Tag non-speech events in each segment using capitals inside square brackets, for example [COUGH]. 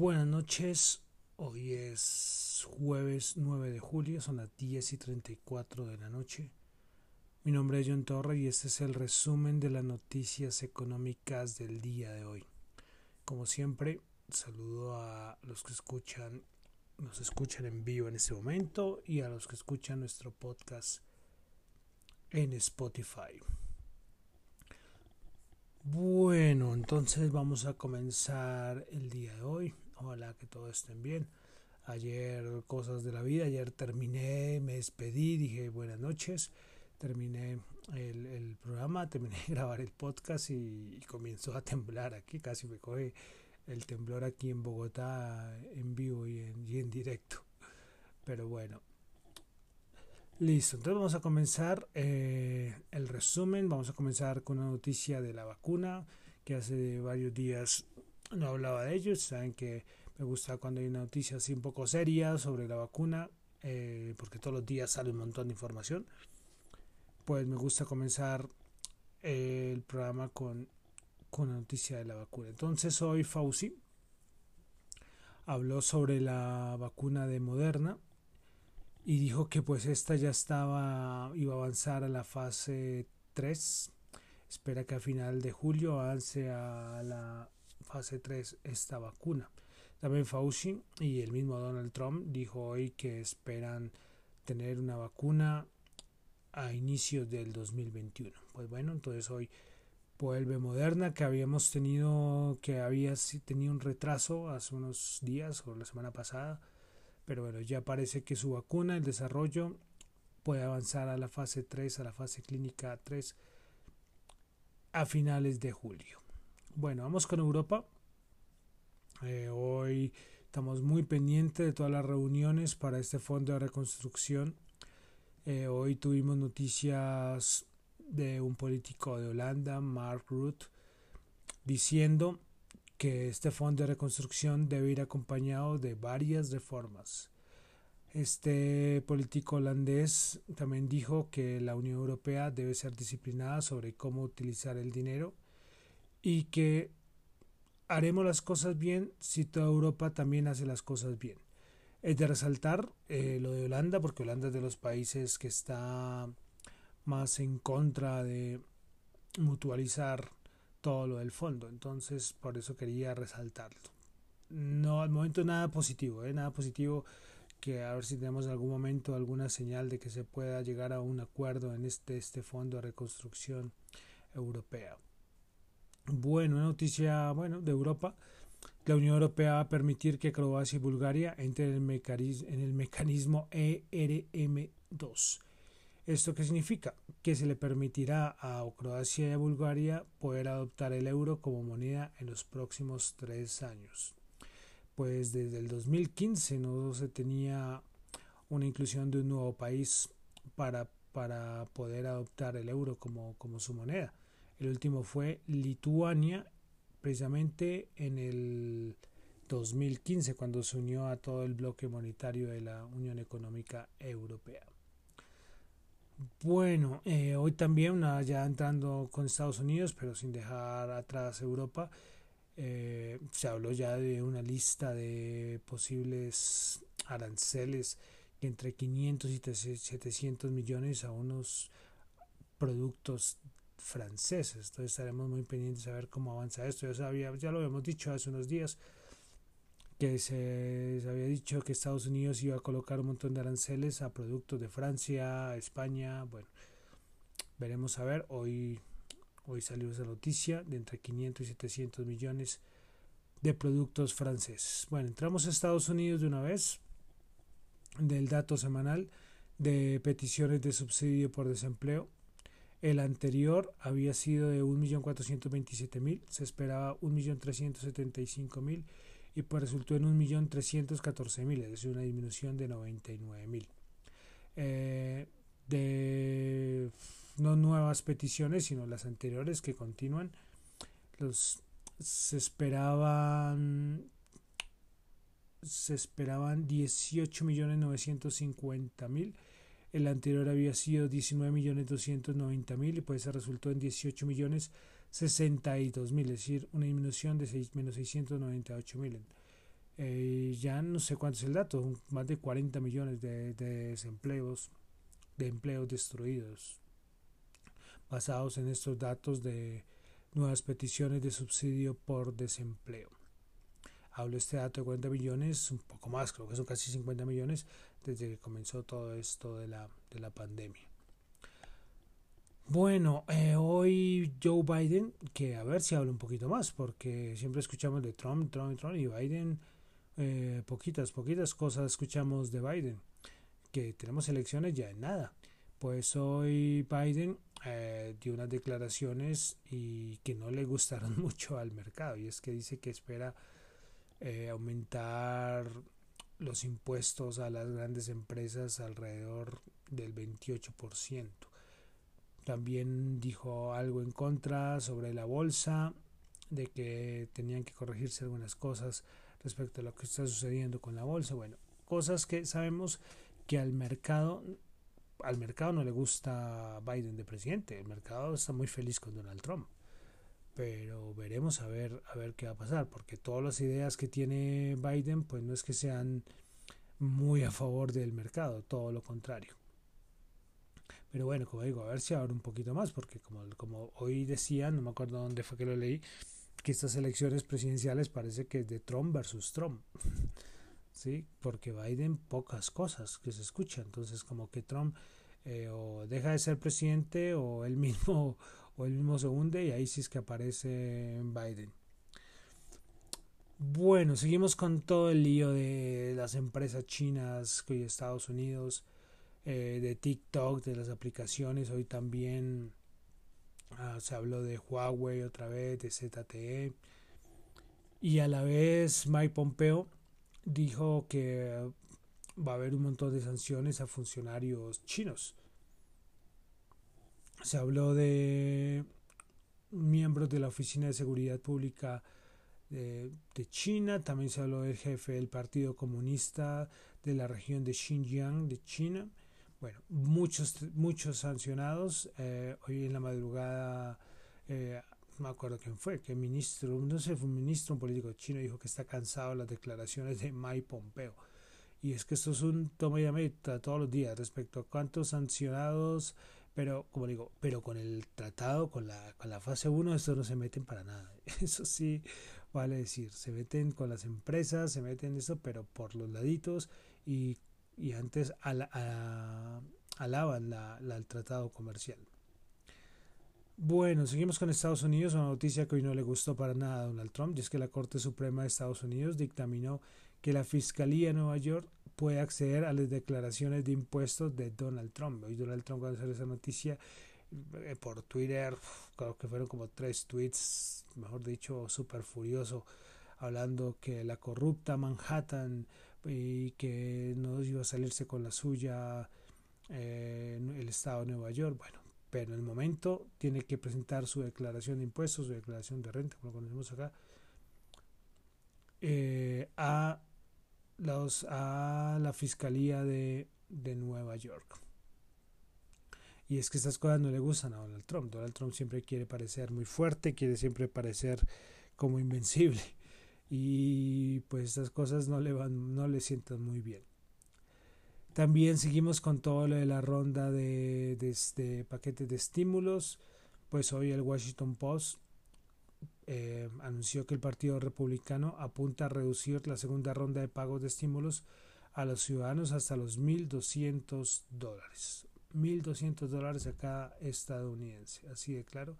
Buenas noches, hoy es jueves 9 de julio, son las 10 y 34 de la noche. Mi nombre es John Torre y este es el resumen de las noticias económicas del día de hoy. Como siempre, saludo a los que escuchan, nos escuchan en vivo en este momento y a los que escuchan nuestro podcast en Spotify. Bueno, entonces vamos a comenzar el día de hoy. Ojalá que todo estén bien. Ayer cosas de la vida, ayer terminé, me despedí, dije buenas noches, terminé el, programa, terminé de grabar el podcast y, comenzó a temblar aquí, casi me coge el temblor aquí en Bogotá en vivo y en, y en directo. Pero bueno, Listo, entonces vamos a comenzar eh, el resumen. Vamos a comenzar con una noticia de la vacuna que hace varios días no hablaba de ello. Saben que me gusta cuando hay una noticia así un poco seria sobre la vacuna, eh, porque todos los días sale un montón de información. Pues me gusta comenzar eh, el programa con, con la noticia de la vacuna. Entonces hoy Fauci habló sobre la vacuna de Moderna y dijo que pues esta ya estaba iba a avanzar a la fase 3 espera que a final de julio avance a la fase 3 esta vacuna también Fauci y el mismo Donald Trump dijo hoy que esperan tener una vacuna a inicios del 2021 pues bueno entonces hoy vuelve Moderna que habíamos tenido que había tenido un retraso hace unos días o la semana pasada pero bueno, ya parece que su vacuna, el desarrollo, puede avanzar a la fase 3, a la fase clínica 3 a finales de julio. Bueno, vamos con Europa. Eh, hoy estamos muy pendientes de todas las reuniones para este fondo de reconstrucción. Eh, hoy tuvimos noticias de un político de Holanda, Mark Rutte, diciendo que este fondo de reconstrucción debe ir acompañado de varias reformas. Este político holandés también dijo que la Unión Europea debe ser disciplinada sobre cómo utilizar el dinero y que haremos las cosas bien si toda Europa también hace las cosas bien. Es de resaltar eh, lo de Holanda, porque Holanda es de los países que está más en contra de mutualizar todo lo del fondo. Entonces, por eso quería resaltarlo. No, al momento nada positivo, ¿eh? nada positivo que a ver si tenemos en algún momento alguna señal de que se pueda llegar a un acuerdo en este, este fondo de reconstrucción europea. Bueno, noticia bueno, de Europa. La Unión Europea va a permitir que Croacia y Bulgaria entren en el mecanismo, en el mecanismo ERM2 ¿Esto qué significa? Que se le permitirá a Croacia y a Bulgaria poder adoptar el euro como moneda en los próximos tres años. Pues desde el 2015 no se tenía una inclusión de un nuevo país para, para poder adoptar el euro como, como su moneda. El último fue Lituania, precisamente en el 2015, cuando se unió a todo el bloque monetario de la Unión Económica Europea. Bueno, eh, hoy también, ya entrando con Estados Unidos, pero sin dejar atrás Europa, eh, se habló ya de una lista de posibles aranceles entre 500 y 700 millones a unos productos franceses. Entonces estaremos muy pendientes a ver cómo avanza esto. Ya, sabía, ya lo habíamos dicho hace unos días que se, había dicho que Estados Unidos iba a colocar un montón de aranceles a productos de Francia, España, bueno, veremos a ver, hoy, hoy salió esa noticia de entre 500 y 700 millones de productos franceses. Bueno, entramos a Estados Unidos de una vez, del dato semanal de peticiones de subsidio por desempleo. El anterior había sido de 1.427.000, se esperaba 1.375.000 y pues resultó en 1.314.000, es decir, una disminución de 99.000. Eh, de no nuevas peticiones, sino las anteriores que continúan, los se esperaban se esperaban 18.950.000 el anterior había sido 19.290.000 y pues se resultó en 18 62 mil, es decir, una disminución de 6, menos 698 mil. Eh, ya no sé cuánto es el dato, más de 40 millones de, de desempleos, de empleos destruidos, basados en estos datos de nuevas peticiones de subsidio por desempleo. Hablo este dato de 40 millones, un poco más, creo que son casi 50 millones desde que comenzó todo esto de la, de la pandemia. Bueno, eh, hoy Joe Biden, que a ver si habla un poquito más, porque siempre escuchamos de Trump, Trump, Trump y Biden, eh, poquitas, poquitas cosas escuchamos de Biden, que tenemos elecciones ya en nada. Pues hoy Biden eh, dio unas declaraciones y que no le gustaron [LAUGHS] mucho al mercado, y es que dice que espera aumentar los impuestos a las grandes empresas alrededor del 28%. También dijo algo en contra sobre la bolsa, de que tenían que corregirse algunas cosas respecto a lo que está sucediendo con la bolsa. Bueno, cosas que sabemos que al mercado al mercado no le gusta Biden de presidente, el mercado está muy feliz con Donald Trump. Pero veremos a ver a ver qué va a pasar, porque todas las ideas que tiene Biden pues no es que sean muy a favor del mercado, todo lo contrario. Pero bueno, como digo, a ver si ahora un poquito más, porque como, como hoy decía, no me acuerdo dónde fue que lo leí, que estas elecciones presidenciales parece que es de Trump versus Trump. [LAUGHS] ¿Sí? Porque Biden pocas cosas que se escuchan. Entonces como que Trump eh, o deja de ser presidente o él mismo [LAUGHS] él mismo se hunde y ahí sí es que aparece Biden. Bueno, seguimos con todo el lío de las empresas chinas y Estados Unidos eh, de TikTok, de las aplicaciones. Hoy también ah, se habló de Huawei otra vez, de ZTE. Y a la vez Mike Pompeo dijo que va a haber un montón de sanciones a funcionarios chinos. Se habló de miembros de la Oficina de Seguridad Pública de, China, también se habló del jefe del Partido Comunista de la región de Xinjiang de China bueno, muchos, muchos sancionados. Eh, hoy en la madrugada, eh, no me acuerdo quién fue, que ministro, no sé, fue un ministro, un político chino, dijo que está cansado de las declaraciones de Mike Pompeo. Y es que esto es un toma y ameta todos los días respecto a cuántos sancionados, pero como digo, pero con el tratado, con la, con la fase 1, estos no se meten para nada. [LAUGHS] Eso sí, vale decir, se meten con las empresas, se meten eso, pero por los laditos y y antes alaban la, el tratado comercial. Bueno, seguimos con Estados Unidos, una noticia que hoy no le gustó para nada a Donald Trump, y es que la Corte Suprema de Estados Unidos dictaminó que la Fiscalía de Nueva York puede acceder a las declaraciones de impuestos de Donald Trump. Hoy Donald Trump cuando salió esa noticia eh, por Twitter, creo que fueron como tres tweets, mejor dicho, súper furioso, hablando que la corrupta Manhattan y que no iba a salirse con la suya eh, el Estado de Nueva York. Bueno, pero en el momento tiene que presentar su declaración de impuestos, su declaración de renta, como lo conocemos acá, eh, a, los, a la Fiscalía de, de Nueva York. Y es que estas cosas no le gustan a Donald Trump. Donald Trump siempre quiere parecer muy fuerte, quiere siempre parecer como invencible y pues estas cosas no le van no le sientan muy bien también seguimos con todo lo de la ronda de, de, este paquetes de estímulos pues hoy el Washington Post eh, anunció que el Partido Republicano apunta a reducir la segunda ronda de pagos de estímulos a los ciudadanos hasta los 1.200 dólares. 1.200 dólares a cada estadounidense, así de claro.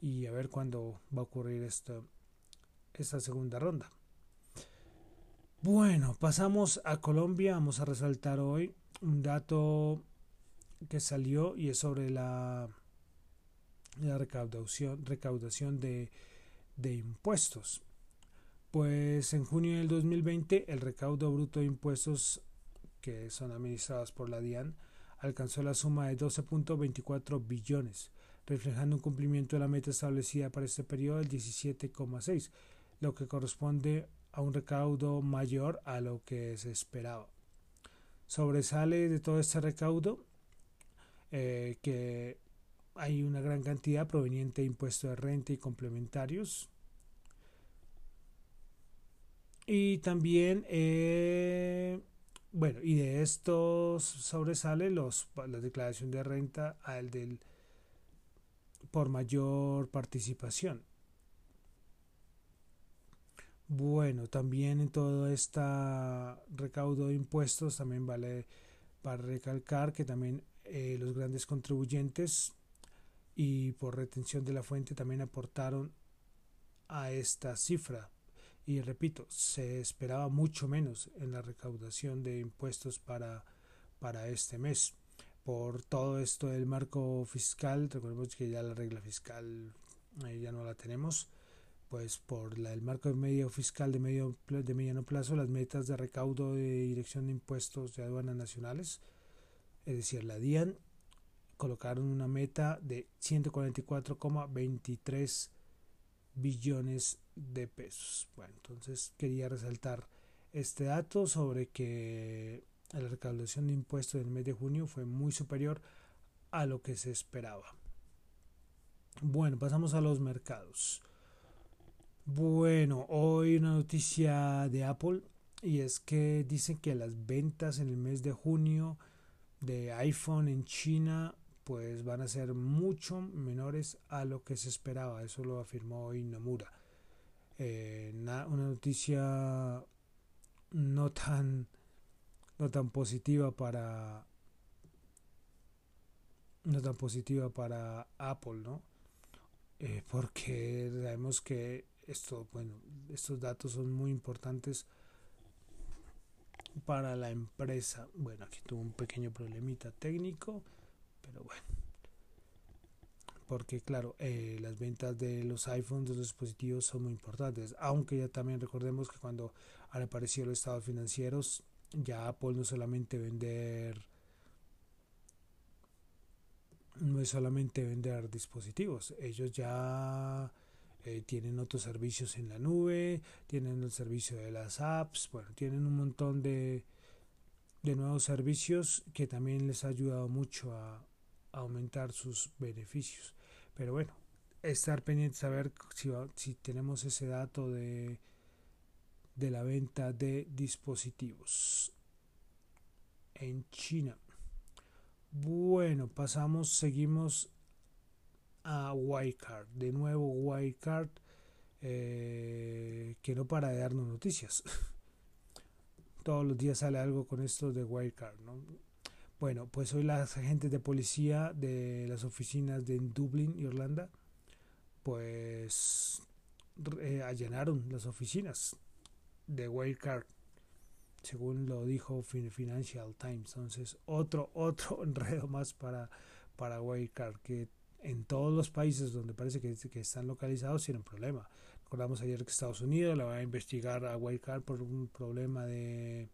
Y a ver cuándo va a ocurrir esta segunda ronda. Bueno, pasamos a Colombia. Vamos a resaltar hoy un dato que salió y es sobre la, la recaudación, recaudación de, de impuestos. Pues en junio del 2020 el recaudo bruto de impuestos que son administrados por la DIAN alcanzó la suma de 12.24 billones, reflejando un cumplimiento de la meta establecida para este periodo del 17,6 lo que corresponde a un recaudo mayor a lo que se esperaba. Sobresale de todo este recaudo eh, que hay una gran cantidad proveniente de impuestos de renta y complementarios. Y también, eh, bueno, y de estos sobresale los, la declaración de renta al del por mayor participación. Bueno, también en todo este recaudo de impuestos también vale para recalcar que también eh, los grandes contribuyentes y por retención de la fuente también aportaron a esta cifra. Y repito, se esperaba mucho menos en la recaudación de impuestos para, para este mes. Por todo esto del marco fiscal, recordemos que ya la regla fiscal eh, ya no la tenemos, pues por la, el marco de medio fiscal de, medio, de mediano plazo, las metas de recaudo de dirección de impuestos de aduanas nacionales, es decir, la DIAN, colocaron una meta de 144,23 billones de pesos. Bueno, entonces quería resaltar este dato sobre que la recaudación de impuestos del mes de junio fue muy superior a lo que se esperaba. Bueno, pasamos a los mercados. Bueno, hoy una noticia de Apple y es que dicen que las ventas en el mes de junio de iPhone en China pues van a ser mucho menores a lo que se esperaba. Eso lo afirmó hoy Nomura. Eh, una noticia no tan no tan positiva para no tan positiva para Apple, ¿no? Eh, porque sabemos que esto, bueno, estos datos son muy importantes para la empresa. Bueno, aquí tuvo un pequeño problemita técnico pero bueno. Porque claro eh, las ventas de los iPhones de los dispositivos son muy importantes. Aunque ya también recordemos que cuando han aparecido los estados financieros ya Apple no solamente vender no es solamente vender dispositivos. Ellos ya eh, tienen otros servicios en la nube tienen el servicio de las apps bueno tienen un montón de de nuevos servicios que también les ha ayudado mucho a, aumentar sus beneficios. Pero bueno, estar pendiente, saber si, si tenemos ese dato de, de la venta de dispositivos en China. Bueno, pasamos, seguimos a Wildcard. De nuevo Wildcard, eh, que no para de darnos noticias. [LAUGHS] Todos los días sale algo con esto de Wildcard. ¿no? Bueno, pues hoy las agentes de policía de las oficinas de Dublín, Irlanda, pues eh, allanaron las oficinas de Wirecard, según lo dijo Financial Times. Entonces, otro, otro [LAUGHS] enredo más para, para Wirecard, que en todos los países donde parece que, que están localizados tienen problema. Recordamos ayer que Estados Unidos la va a investigar a Wirecard por un problema de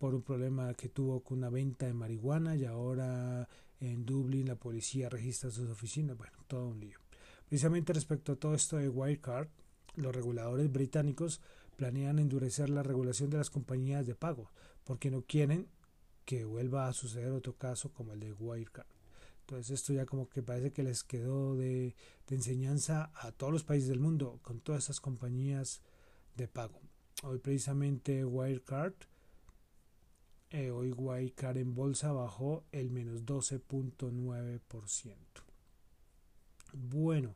por un problema que tuvo con una venta de marihuana y ahora en Dublín la policía registra sus oficinas. Bueno, todo un lío. Precisamente respecto a todo esto de Wirecard, los reguladores británicos planean endurecer la regulación de las compañías de pago porque no quieren que vuelva a suceder otro caso como el de Wirecard. Entonces esto ya como que parece que les quedó de, de enseñanza a todos los países del mundo con todas estas compañías de pago. Hoy precisamente Wirecard eh, hoy Guaycar en bolsa bajó el menos 12.9%. Bueno,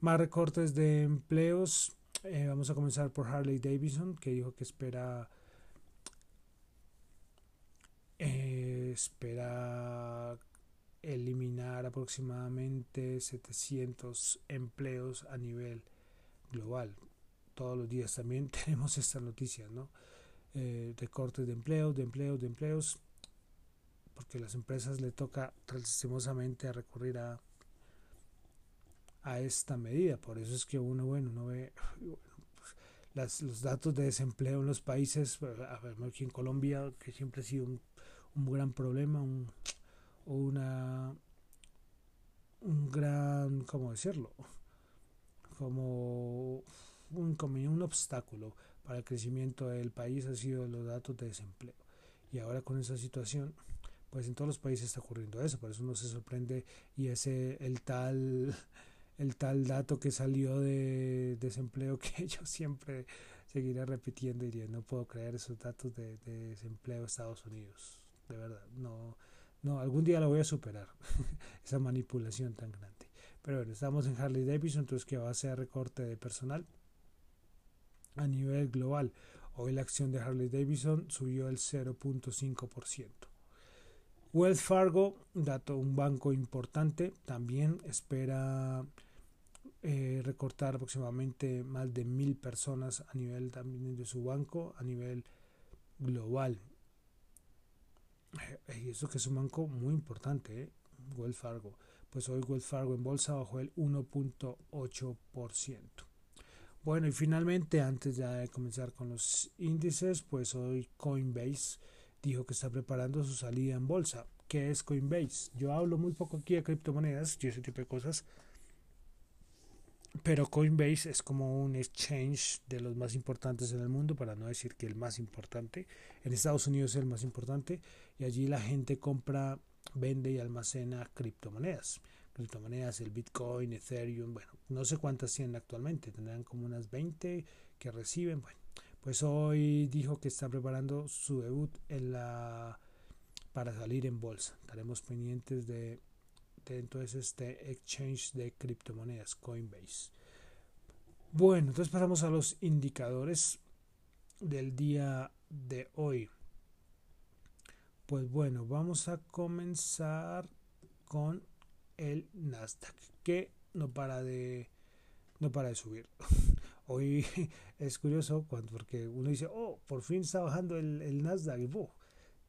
más recortes de empleos. Eh, vamos a comenzar por Harley Davidson, que dijo que espera eh, espera eliminar aproximadamente 700 empleos a nivel global. Todos los días también [LAUGHS] tenemos estas noticias, ¿no? Eh, recortes de empleos, de empleos, de empleos, porque las empresas le toca lastimosamente a recurrir a, a esta medida. Por eso es que uno, bueno, no ve las, los datos de desempleo en los países, a ver, aquí en Colombia, que siempre ha sido un, un gran problema, un, una un gran, ¿cómo decirlo? Como un, como un obstáculo para el crecimiento del país ha sido los datos de desempleo. Y ahora con esa situación, pues en todos los países está ocurriendo eso, por eso uno se sorprende y ese el tal el tal dato que salió de desempleo que [LAUGHS] yo siempre seguiré repitiendo y diría, no puedo creer esos datos de, de desempleo de Estados Unidos. De verdad, no, no, algún día lo voy a superar, [LAUGHS] esa manipulación tan grande. Pero bueno, estamos en Harley Davidson, entonces que va a ser recorte de personal a nivel global. Hoy la acción de Harley Davidson subió el 0.5%. Wells Fargo, dato un banco importante, también espera eh, recortar aproximadamente más de mil personas a nivel también de su banco, a nivel global. Eh, y eso que es un banco muy importante, ¿eh? Wells Fargo. Pues hoy Wells Fargo en bolsa bajó el 1.8%. Bueno, y finalmente, antes ya de comenzar con los índices, pues hoy Coinbase dijo que está preparando su salida en bolsa. ¿Qué es Coinbase? Yo hablo muy poco aquí de criptomonedas y ese tipo de cosas, pero Coinbase es como un exchange de los más importantes en el mundo, para no decir que el más importante. En Estados Unidos es el más importante y allí la gente compra, vende y almacena criptomonedas. Criptomonedas, el Bitcoin, Ethereum, bueno, no sé cuántas tienen actualmente, tendrán como unas 20 que reciben. Bueno, pues hoy dijo que está preparando su debut en la para salir en bolsa. Estaremos pendientes de entonces este exchange de criptomonedas Coinbase. Bueno, entonces pasamos a los indicadores del día de hoy. Pues bueno, vamos a comenzar con el Nasdaq, que no para de no para de subir. [LAUGHS] Hoy [LAUGHS] es curioso cuando, porque uno dice, oh, por fin está bajando el, Nasdaq y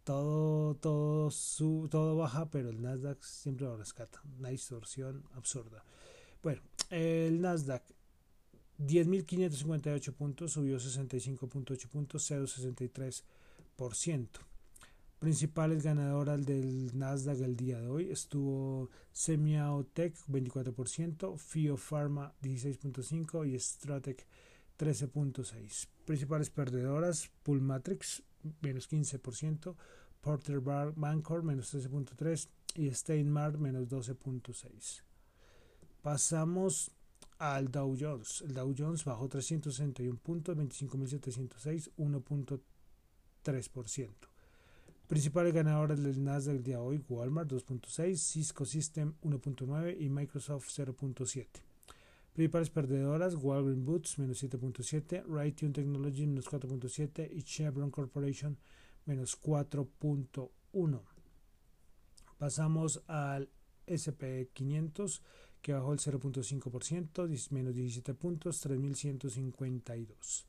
todo, todo, su, todo baja, pero el Nasdaq siempre lo rescata. Una distorsión absurda. Bueno, el Nasdaq 10.558 puntos, subió 65.8 puntos, 0.63%. Principales ganadoras del Nasdaq el día de hoy estuvo Semiaotech 24%, Fio Pharma 16.5% y Stratec 13.6%. Principales perdedoras, Pulmatrix menos 15%, Porter Bar Bancor menos 13.3% y Steinmart menos 12.6%. Pasamos al Dow Jones. El Dow Jones bajó 361 puntos, 25.706, 1.3%. Principales ganadores del Nasdaq el día de hoy, Walmart 2.6, Cisco System 1.9 y Microsoft 0.7. Principales perdedoras, Walgreens Boots menos 7.7, Raytheon Technology menos 4.7 y Chevron Corporation menos 4.1. Pasamos al SP 500 que bajó el 0.5%, menos 17 puntos, 3.152.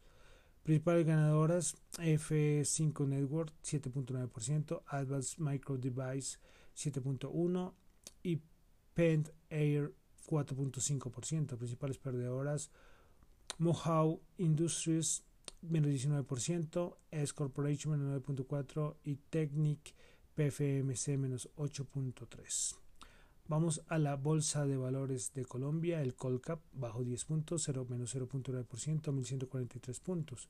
Principales ganadoras, F5 Network 7.9%, Advanced Micro Device 7.1% y Pent Air 4.5%. Principales perdedoras, Mohawk Industries menos 19%, S Corporation menos 9.4% y Technic PFMC menos 8.3%. Vamos a la Bolsa de Valores de Colombia, el Colcap bajó 10 puntos, 0, menos 0.9%, 1143 puntos.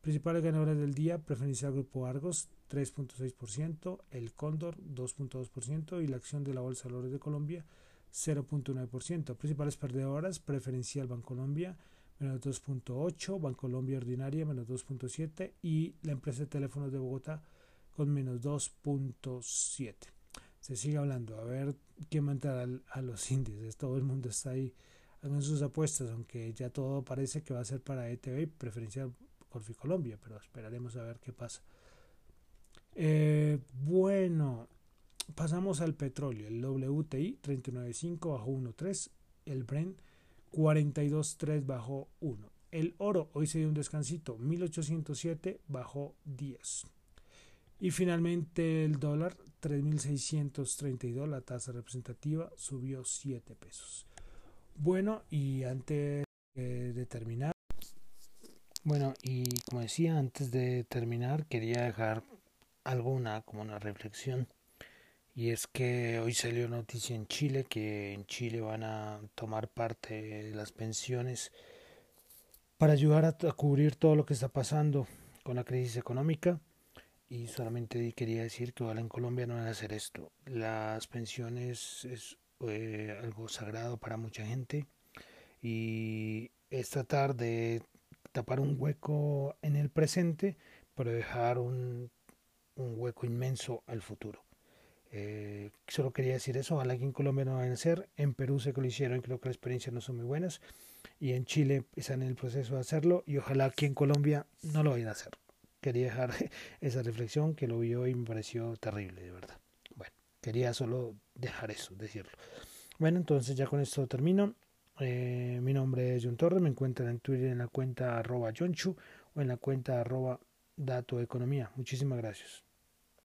Principales ganadores del día, preferencial Grupo Argos 3.6%, el Cóndor 2.2% y la acción de la Bolsa de Valores de Colombia 0.9%. Principales perdedoras, preferencial Bancolombia menos 2.8, Bancolombia Ordinaria menos 2.7 y la empresa de teléfonos de Bogotá con menos 2.7. Se sigue hablando, a ver quién mandará a los índices. Todo el mundo está ahí haciendo sus apuestas, aunque ya todo parece que va a ser para ETV, preferencial Corfi Colombia, pero esperaremos a ver qué pasa. Eh, bueno, pasamos al petróleo. El WTI 39.5 bajó 1.3, el Brent 42.3 bajó 1. El oro hoy se dio un descansito, 1807 bajó 10. Y finalmente el dólar 3.632, la tasa representativa subió 7 pesos. Bueno, y antes de terminar, bueno, y como decía, antes de terminar quería dejar alguna como una reflexión. Y es que hoy salió noticia en Chile que en Chile van a tomar parte de las pensiones para ayudar a, a cubrir todo lo que está pasando con la crisis económica y solamente quería decir que ojalá en Colombia no van a hacer esto. Las pensiones es eh, algo sagrado para mucha gente y es tratar de tapar un hueco en el presente, pero dejar un, un hueco inmenso al futuro. Eh, solo quería decir eso, ojalá que en Colombia no vayan a hacer, en Perú sé que lo hicieron, creo que las experiencias no son muy buenas, y en Chile están en el proceso de hacerlo, y ojalá aquí en Colombia no lo vayan a hacer. Quería dejar [LAUGHS] esa reflexión que lo vio y me pareció terrible, de verdad. Bueno, quería solo dejar eso, decirlo. Bueno, entonces ya con esto termino. Eh, mi nombre es John Torres, me encuentran en Twitter en la cuenta arroba Chu o en la cuenta arroba Dato Economía. Muchísimas gracias.